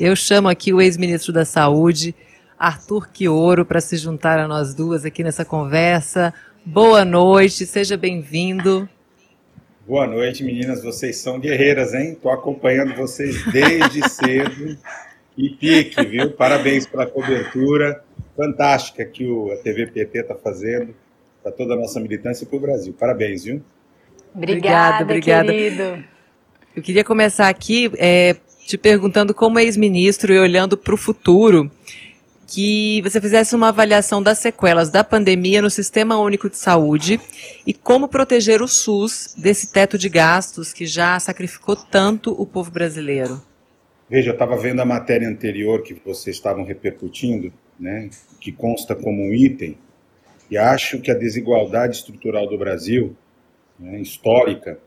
Eu chamo aqui o ex-ministro da Saúde, Arthur Quioro, para se juntar a nós duas aqui nessa conversa. Boa noite, seja bem-vindo. Boa noite, meninas. Vocês são guerreiras, hein? Estou acompanhando vocês desde cedo. E pique, viu? Parabéns pela cobertura fantástica que o, a TV PT está fazendo para toda a nossa militância e para o Brasil. Parabéns, viu? Obrigada, obrigada. Querido. Eu queria começar aqui é, te perguntando, como ex-ministro e olhando para o futuro, que você fizesse uma avaliação das sequelas da pandemia no Sistema Único de Saúde e como proteger o SUS desse teto de gastos que já sacrificou tanto o povo brasileiro. Veja, eu estava vendo a matéria anterior que vocês estavam repercutindo, né, que consta como um item, e acho que a desigualdade estrutural do Brasil, né, histórica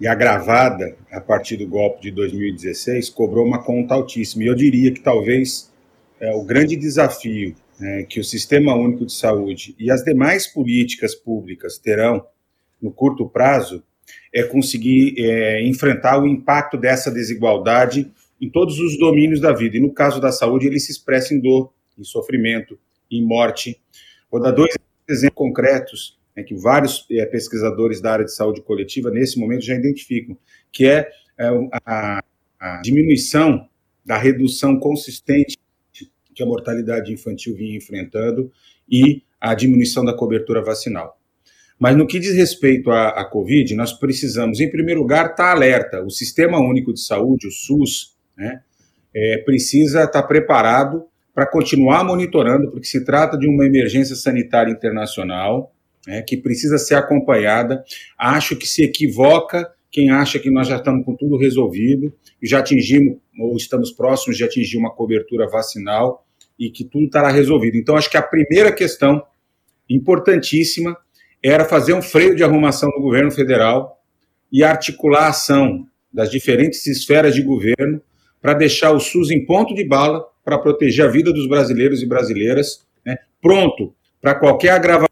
e agravada a partir do golpe de 2016, cobrou uma conta altíssima. E eu diria que talvez é, o grande desafio é, que o Sistema Único de Saúde e as demais políticas públicas terão no curto prazo é conseguir é, enfrentar o impacto dessa desigualdade em todos os domínios da vida. E no caso da saúde, ele se expressa em dor, em sofrimento, em morte. Vou dar dois exemplos concretos né, que vários é, pesquisadores da área de saúde coletiva, nesse momento, já identificam, que é, é a, a diminuição da redução consistente que a mortalidade infantil vinha enfrentando e a diminuição da cobertura vacinal. Mas no que diz respeito à, à Covid, nós precisamos, em primeiro lugar, estar alerta. O Sistema Único de Saúde, o SUS, né, é, precisa estar preparado para continuar monitorando, porque se trata de uma emergência sanitária internacional né, que precisa ser acompanhada. Acho que se equivoca quem acha que nós já estamos com tudo resolvido já atingimos, ou estamos próximos de atingir uma cobertura vacinal e que tudo estará resolvido. Então, acho que a primeira questão importantíssima era fazer um freio de arrumação do governo federal e articular a ação das diferentes esferas de governo para deixar o SUS em ponto de bala para proteger a vida dos brasileiros e brasileiras, né, pronto para qualquer agravamento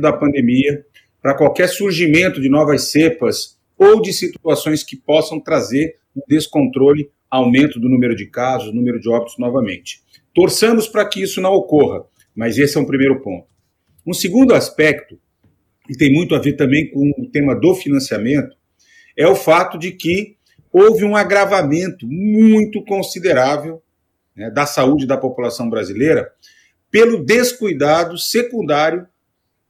da pandemia, para qualquer surgimento de novas cepas ou de situações que possam trazer um descontrole, aumento do número de casos, número de óbitos novamente. Torçamos para que isso não ocorra, mas esse é um primeiro ponto. Um segundo aspecto, e tem muito a ver também com o tema do financiamento, é o fato de que houve um agravamento muito considerável né, da saúde da população brasileira pelo descuidado secundário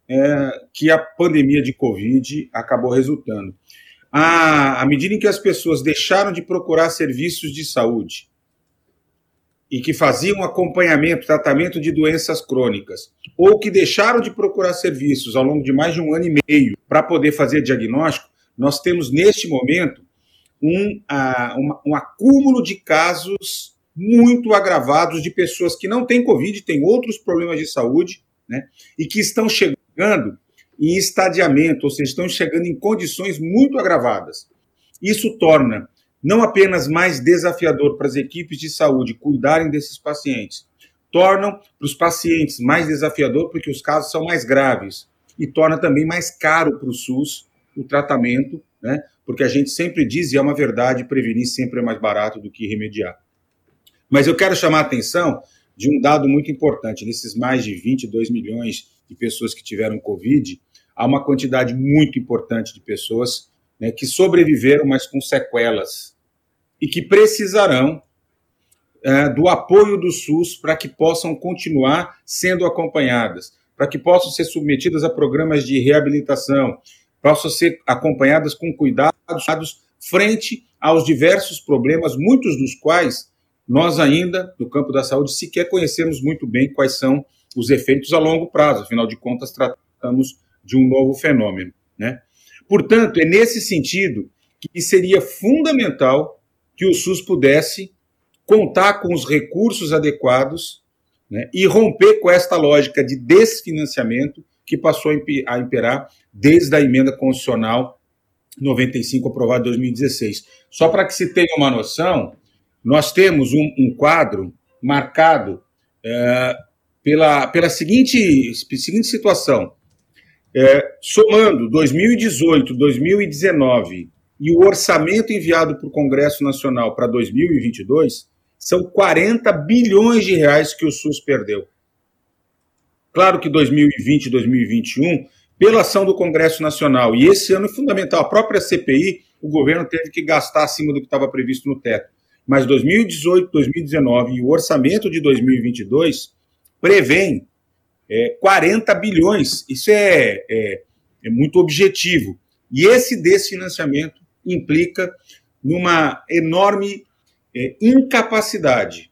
é, que a pandemia de Covid acabou resultando. À, à medida em que as pessoas deixaram de procurar serviços de saúde, e que faziam acompanhamento, tratamento de doenças crônicas, ou que deixaram de procurar serviços ao longo de mais de um ano e meio para poder fazer diagnóstico, nós temos neste momento um, uh, um acúmulo de casos muito agravados de pessoas que não têm Covid, têm outros problemas de saúde, né, e que estão chegando em estadiamento, ou seja, estão chegando em condições muito agravadas. Isso torna não apenas mais desafiador para as equipes de saúde cuidarem desses pacientes, tornam para os pacientes mais desafiador porque os casos são mais graves e torna também mais caro para o SUS o tratamento, né? Porque a gente sempre diz, e é uma verdade, prevenir sempre é mais barato do que remediar. Mas eu quero chamar a atenção de um dado muito importante. Nesses mais de 22 milhões de pessoas que tiveram Covid, há uma quantidade muito importante de pessoas né, que sobreviveram, mas com sequelas e que precisarão é, do apoio do SUS para que possam continuar sendo acompanhadas, para que possam ser submetidas a programas de reabilitação, possam ser acompanhadas com cuidados frente aos diversos problemas, muitos dos quais nós ainda, no campo da saúde, sequer conhecemos muito bem quais são os efeitos a longo prazo, afinal de contas, tratamos de um novo fenômeno. Né? Portanto, é nesse sentido que seria fundamental que o SUS pudesse contar com os recursos adequados né, e romper com esta lógica de desfinanciamento que passou a imperar desde a emenda constitucional 95 aprovada em 2016. Só para que se tenha uma noção, nós temos um, um quadro marcado é, pela, pela seguinte, seguinte situação. É, somando 2018, 2019 e o orçamento enviado para o Congresso Nacional para 2022, São 40 bilhões de reais que o SUS perdeu. Claro que 2020 e 2021, pela ação do Congresso Nacional, e esse ano é fundamental, a própria CPI, o governo teve que gastar acima do que estava previsto no teto. Mas 2018, 2019 e o orçamento de 2022 prevêem é, 40 bilhões. Isso é, é, é muito objetivo. E esse desfinanciamento implica numa enorme é, incapacidade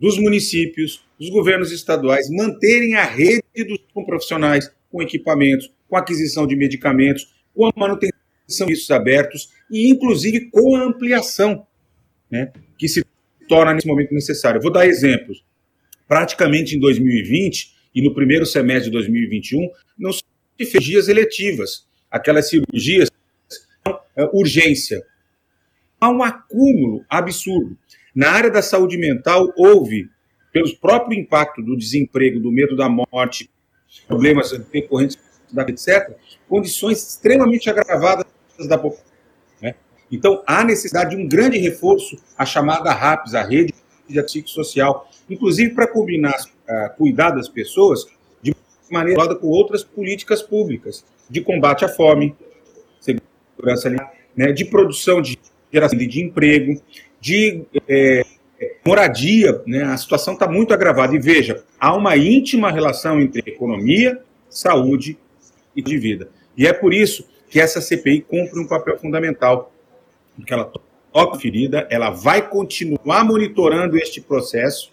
dos municípios, dos governos estaduais manterem a rede dos com profissionais, com equipamentos, com aquisição de medicamentos, com a manutenção de serviços abertos e, inclusive, com a ampliação, né, que se torna nesse momento necessário. vou dar exemplos. Praticamente em 2020 e no primeiro semestre de 2021, não fez cirurgias eletivas, aquelas cirurgias é, urgência. Há um acúmulo absurdo. Na área da saúde mental, houve, pelo próprio impacto do desemprego, do medo da morte, problemas decorrentes da etc., condições extremamente agravadas da população. Né? Então, há necessidade de um grande reforço, a chamada RAPS, a Rede de Psicossocial, inclusive para combinar, uh, cuidar das pessoas de maneira com outras políticas públicas, de combate à fome, segurança né, de produção de geração de emprego, de é, moradia, né, a situação está muito agravada. E veja, há uma íntima relação entre economia, saúde e de vida. E é por isso que essa CPI cumpre um papel fundamental, porque ela toca ferida, ela vai continuar monitorando este processo.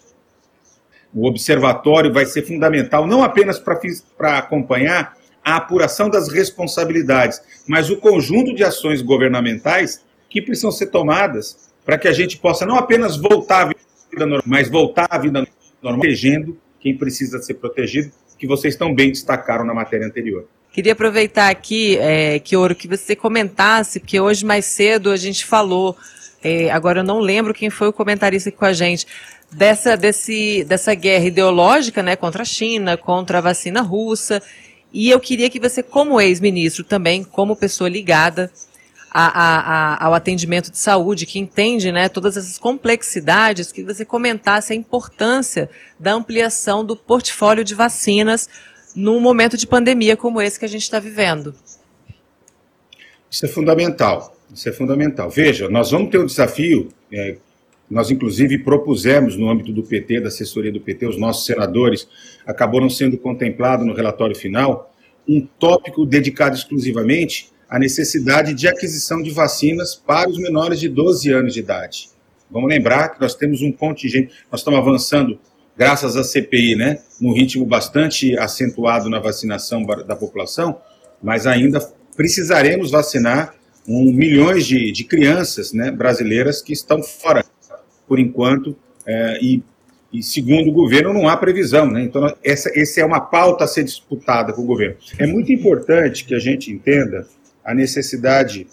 O observatório vai ser fundamental, não apenas para acompanhar a apuração das responsabilidades, mas o conjunto de ações governamentais que precisam ser tomadas para que a gente possa não apenas voltar à vida normal, mas voltar à vida normal, protegendo quem precisa ser protegido, que vocês tão bem destacaram na matéria anterior. Queria aproveitar aqui, é, que Ouro, que você comentasse, porque hoje mais cedo a gente falou, é, agora eu não lembro quem foi o comentarista aqui com a gente, dessa, desse, dessa guerra ideológica né, contra a China, contra a vacina russa, e eu queria que você, como ex-ministro também, como pessoa ligada a, a, a, ao atendimento de saúde, que entende né, todas essas complexidades, que você comentasse a importância da ampliação do portfólio de vacinas num momento de pandemia como esse que a gente está vivendo. Isso é fundamental. Isso é fundamental. Veja, nós vamos ter um desafio, é, nós, inclusive, propusemos no âmbito do PT, da assessoria do PT, os nossos senadores acabaram sendo contemplados no relatório final, um tópico dedicado exclusivamente à necessidade de aquisição de vacinas para os menores de 12 anos de idade. Vamos lembrar que nós temos um contingente, nós estamos avançando, graças à CPI, né, num ritmo bastante acentuado na vacinação da população, mas ainda precisaremos vacinar um, milhões de, de crianças né, brasileiras que estão fora por enquanto, é, e, e, segundo o governo não há previsão. Né? Então, essa, essa é uma pauta a ser disputada com o governo. É muito importante que a gente entenda a necessidade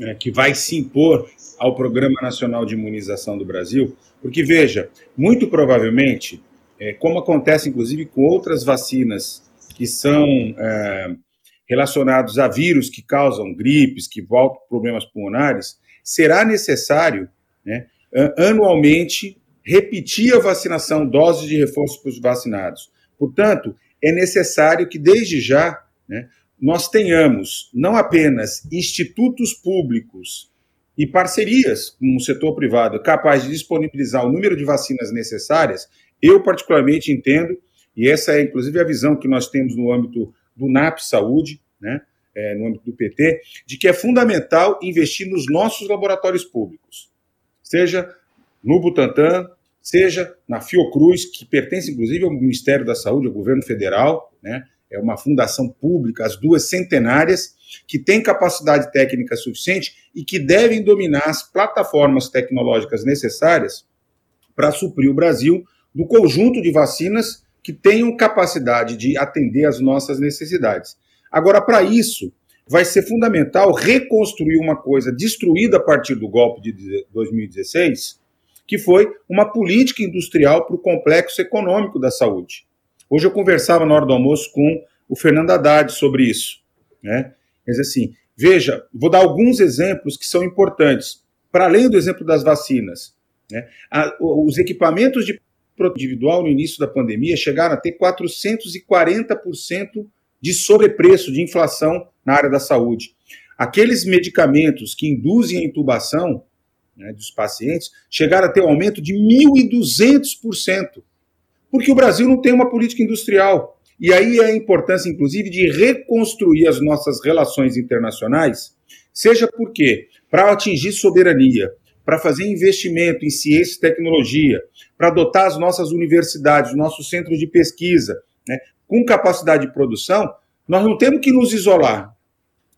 é, que vai se impor ao Programa Nacional de Imunização do Brasil, porque, veja, muito provavelmente, é, como acontece inclusive com outras vacinas que são é, relacionados a vírus que causam gripes, que voltam problemas pulmonares, será necessário né, anualmente repetir a vacinação, doses de reforço para os vacinados. Portanto, é necessário que, desde já, né, nós tenhamos não apenas institutos públicos e parcerias com o setor privado capazes de disponibilizar o número de vacinas necessárias, eu particularmente entendo, e essa é inclusive a visão que nós temos no âmbito do NAP Saúde, né, é, no âmbito do PT, de que é fundamental investir nos nossos laboratórios públicos seja no Butantan, seja na Fiocruz, que pertence inclusive ao Ministério da Saúde, ao governo federal, né? É uma fundação pública, as duas centenárias, que tem capacidade técnica suficiente e que devem dominar as plataformas tecnológicas necessárias para suprir o Brasil do conjunto de vacinas que tenham capacidade de atender às nossas necessidades. Agora, para isso, vai ser fundamental reconstruir uma coisa destruída a partir do golpe de 2016, que foi uma política industrial para o complexo econômico da saúde. Hoje eu conversava na hora do almoço com o Fernando Haddad sobre isso. Né? Mas assim, veja, vou dar alguns exemplos que são importantes. Para além do exemplo das vacinas, Né? Os equipamentos de individual no início da pandemia chegaram a ter 440% de sobrepreço de inflação na área da saúde. Aqueles medicamentos que induzem a intubação né, dos pacientes chegaram a ter um aumento de 1.200%, porque o Brasil não tem uma política industrial. E aí é a importância, inclusive, de reconstruir as nossas relações internacionais, seja porque para atingir soberania, para fazer investimento em ciência e tecnologia, para dotar as nossas universidades, nossos centros de pesquisa, né, com capacidade de produção, nós não temos que nos isolar.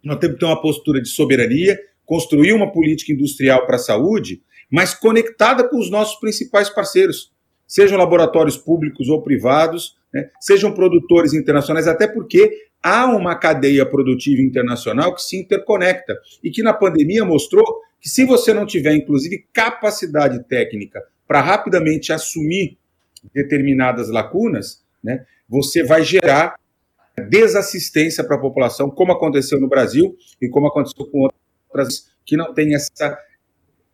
Nós temos que ter uma postura de soberania, construir uma política industrial para a saúde, mas conectada com os nossos principais parceiros, sejam laboratórios públicos ou privados, né, sejam produtores internacionais, até porque há uma cadeia produtiva internacional que se interconecta e que na pandemia mostrou que se você não tiver, inclusive, capacidade técnica para rapidamente assumir determinadas lacunas, né, você vai gerar desassistência para a população, como aconteceu no Brasil e como aconteceu com outras que não têm essa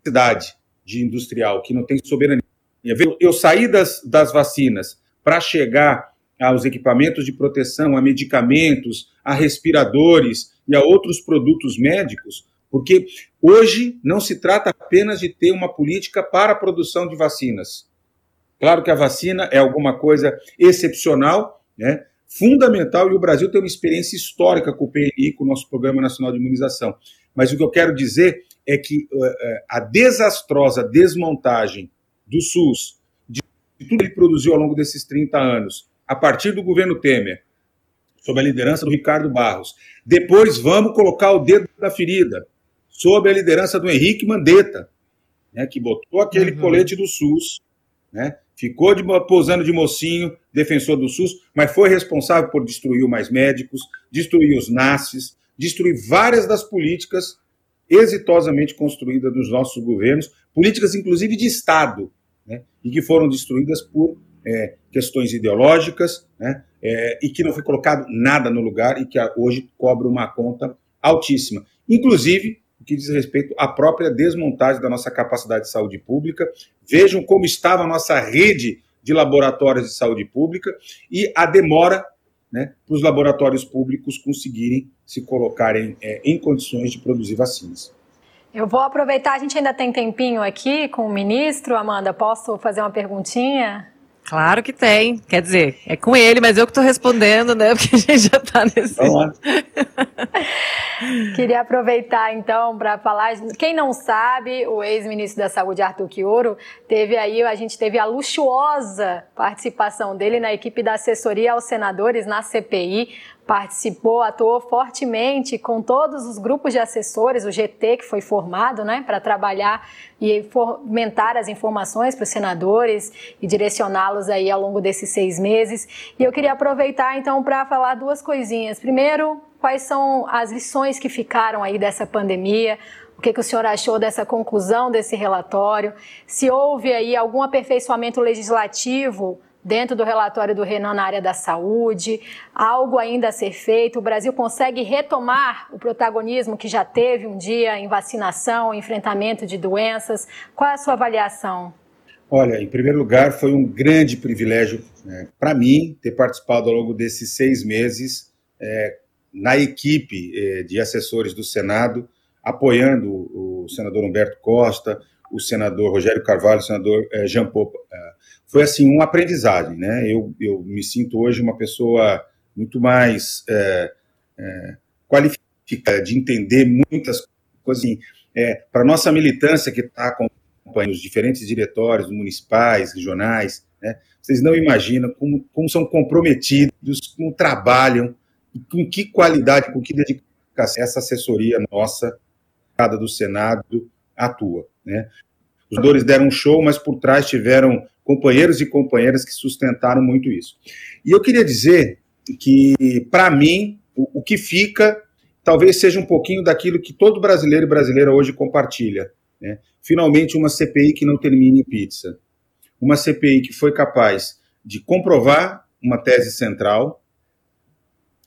capacidade de industrial, que não tem soberania. Eu saí das, das vacinas para chegar aos equipamentos de proteção, a medicamentos, a respiradores e a outros produtos médicos, porque hoje não se trata apenas de ter uma política para a produção de vacinas. Claro que a vacina é alguma coisa excepcional, né? fundamental, e o Brasil tem uma experiência histórica com o PNI, com o nosso Programa Nacional de Imunização. Mas o que eu quero dizer é que uh, a desastrosa desmontagem do SUS, de tudo que ele produziu ao longo desses 30 anos, a partir do governo Temer, sob a liderança do Ricardo Barros, depois vamos colocar o dedo na ferida, sob a liderança do Henrique Mandetta, né, que botou aquele uhum. colete do SUS, né, ficou de, posando de mocinho, defensor do SUS, mas foi responsável por destruir o Mais Médicos, destruir os NASFs, destruir várias das políticas exitosamente construídas nos nossos governos, políticas inclusive de Estado, né, e que foram destruídas por é, questões ideológicas, né, é, e que não foi colocado nada no lugar e que hoje cobra uma conta altíssima. Inclusive, o que diz respeito à própria desmontagem da nossa capacidade de saúde pública. Vejam como estava a nossa rede de laboratórios de saúde pública e a demora né, para os laboratórios públicos conseguirem se colocarem é, em condições de produzir vacinas. Eu vou aproveitar, a gente ainda tem tempinho aqui com o ministro. Amanda, posso fazer uma perguntinha? Claro que tem. Quer dizer, é com ele, mas eu que estou respondendo, né? Porque a gente já está nesse. Queria aproveitar então para falar. Quem não sabe, o ex-ministro da Saúde, Arthur Quioro, teve aí, a gente teve a luxuosa participação dele na equipe da assessoria aos senadores na CPI participou, atuou fortemente com todos os grupos de assessores, o GT que foi formado, né, para trabalhar e fomentar as informações para os senadores e direcioná-los aí ao longo desses seis meses. E eu queria aproveitar então para falar duas coisinhas. Primeiro, quais são as lições que ficaram aí dessa pandemia? O que, que o senhor achou dessa conclusão desse relatório? Se houve aí algum aperfeiçoamento legislativo dentro do relatório do Renan na área da saúde, algo ainda a ser feito. O Brasil consegue retomar o protagonismo que já teve um dia em vacinação, enfrentamento de doenças. Qual é a sua avaliação? Olha, em primeiro lugar, foi um grande privilégio né, para mim ter participado ao longo desses seis meses é, na equipe é, de assessores do Senado, apoiando o senador Humberto Costa, o senador Rogério Carvalho, o senador é, Jean Paul é, foi assim uma aprendizagem, né? Eu, eu me sinto hoje uma pessoa muito mais é, é, qualificada de entender muitas coisas. Assim, é, Para nossa militância que está acompanhando os diferentes diretórios municipais, regionais, né? Vocês não imaginam como, como são comprometidos, como trabalham, com que qualidade, com que dedicação essa assessoria nossa, do Senado, atua. Né? Os senadores deram um show, mas por trás tiveram companheiros e companheiras que sustentaram muito isso. E eu queria dizer que, para mim, o, o, que fica talvez seja um pouquinho daquilo que todo brasileiro e brasileira hoje compartilha. Né? Finalmente, uma CPI que não termine em pizza. Uma CPI que foi capaz de comprovar uma tese central,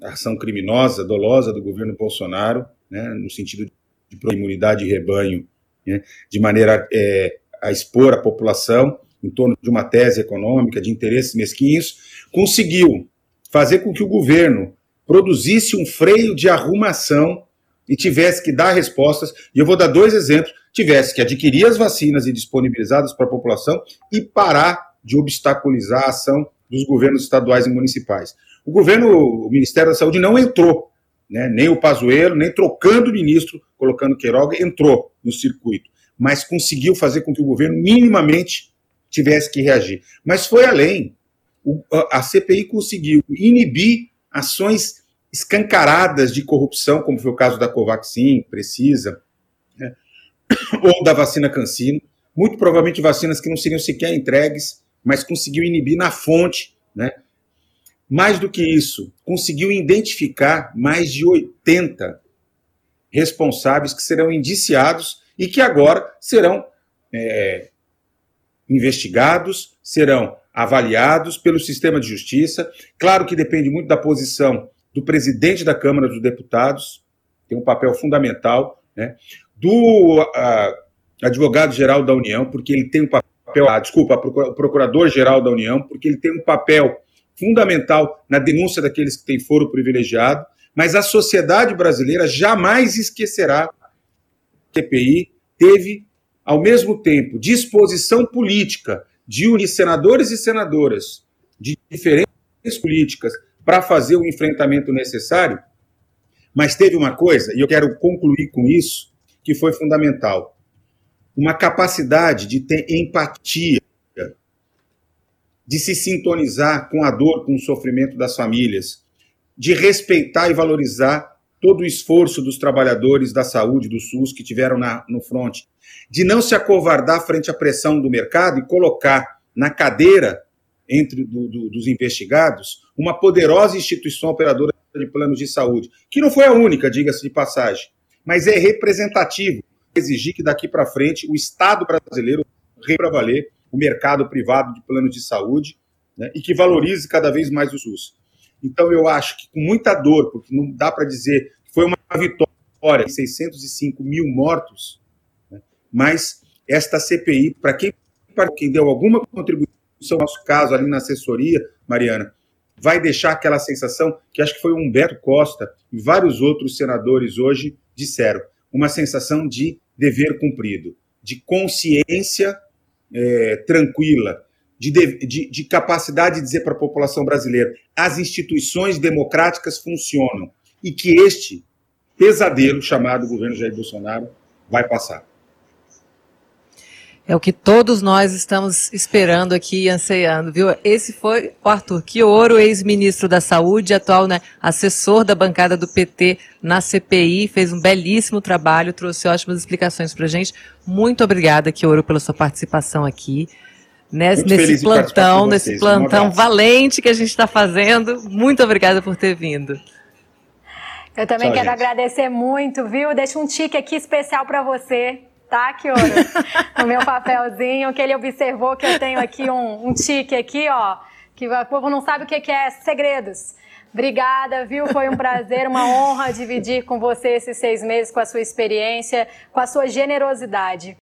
a ação criminosa, dolosa do governo Bolsonaro, né, no sentido de imunidade de rebanho, né, de maneira é, a expor a população em torno de uma tese econômica, de interesses mesquinhos, conseguiu fazer com que o governo produzisse um freio de arrumação e tivesse que dar respostas. E eu vou dar dois exemplos: tivesse que adquirir as vacinas e disponibilizá-las para a população e parar de obstaculizar a ação dos governos estaduais e municipais. O governo, o Ministério da Saúde não entrou, né, nem o Pazuello, nem trocando o ministro, colocando Queiroga, entrou no circuito, mas conseguiu fazer com que o governo minimamente tivesse que reagir. Mas foi além. O, a CPI conseguiu inibir ações escancaradas de corrupção, como foi o caso da Covaxin, Precisa, né, ou da vacina Cancino, muito provavelmente vacinas que não seriam sequer entregues, mas conseguiu inibir na fonte, né? Mais do que isso, conseguiu identificar mais de 80 responsáveis que serão indiciados e que agora serão é, investigados, serão avaliados pelo sistema de justiça. Claro que depende muito da posição do presidente da Câmara dos Deputados, tem um papel fundamental, né? do advogado-geral da União, porque ele tem um papel, ah, desculpa, procurador-geral da União, porque ele tem um papel fundamental na denúncia daqueles que têm foro privilegiado, mas a sociedade brasileira jamais esquecerá que a CPI teve, ao mesmo tempo, disposição política de unir senadores e senadoras de diferentes políticas para fazer o enfrentamento necessário, mas teve uma coisa, e eu quero concluir com isso, que foi fundamental: uma capacidade de ter empatia, de se sintonizar com a dor, com o sofrimento das famílias, de respeitar e valorizar todo o esforço dos trabalhadores da saúde do SUS que tiveram na, no front, de não se acovardar frente à pressão do mercado e colocar na cadeira entre do, do, dos investigados uma poderosa instituição operadora de planos de saúde, que não foi a única, diga-se de passagem, mas é representativo exigir que daqui para frente o Estado brasileiro para valer o mercado privado de planos de saúde né, e que valorize cada vez mais o SUS. Então, eu acho que com muita dor, porque não dá para dizer que foi uma vitória, 605 mil mortos, né, mas esta CPI, para quem, quem deu alguma contribuição, no nosso caso, ali na assessoria, Mariana, vai deixar aquela sensação que acho que foi o Humberto Costa e vários outros senadores hoje disseram, uma sensação de dever cumprido, de consciência é, tranquila, de, de, de capacidade de dizer para a população brasileira: as instituições democráticas funcionam e que este pesadelo chamado governo Jair Bolsonaro vai passar. É o que todos nós estamos esperando aqui e ansiando, viu? Esse foi o Arthur Quioro, ex-ministro da Saúde, atual né, assessor da bancada do PT na CPI, fez um belíssimo trabalho, trouxe ótimas explicações para gente. Muito obrigada, Quioro, pela sua participação aqui nesse, nesse plantão, nesse plantão um valente que a gente está fazendo. Muito obrigada por ter vindo. Eu também Tchau, quero gente. agradecer muito, viu? Deixa um tique aqui especial para você, tá, Kioro? no meu papelzinho, que ele observou que eu tenho aqui um, um tique aqui, ó, que o povo não sabe o que é segredos. Obrigada, viu? Foi um prazer, uma honra dividir com você esses seis meses, com a sua experiência, com a sua generosidade.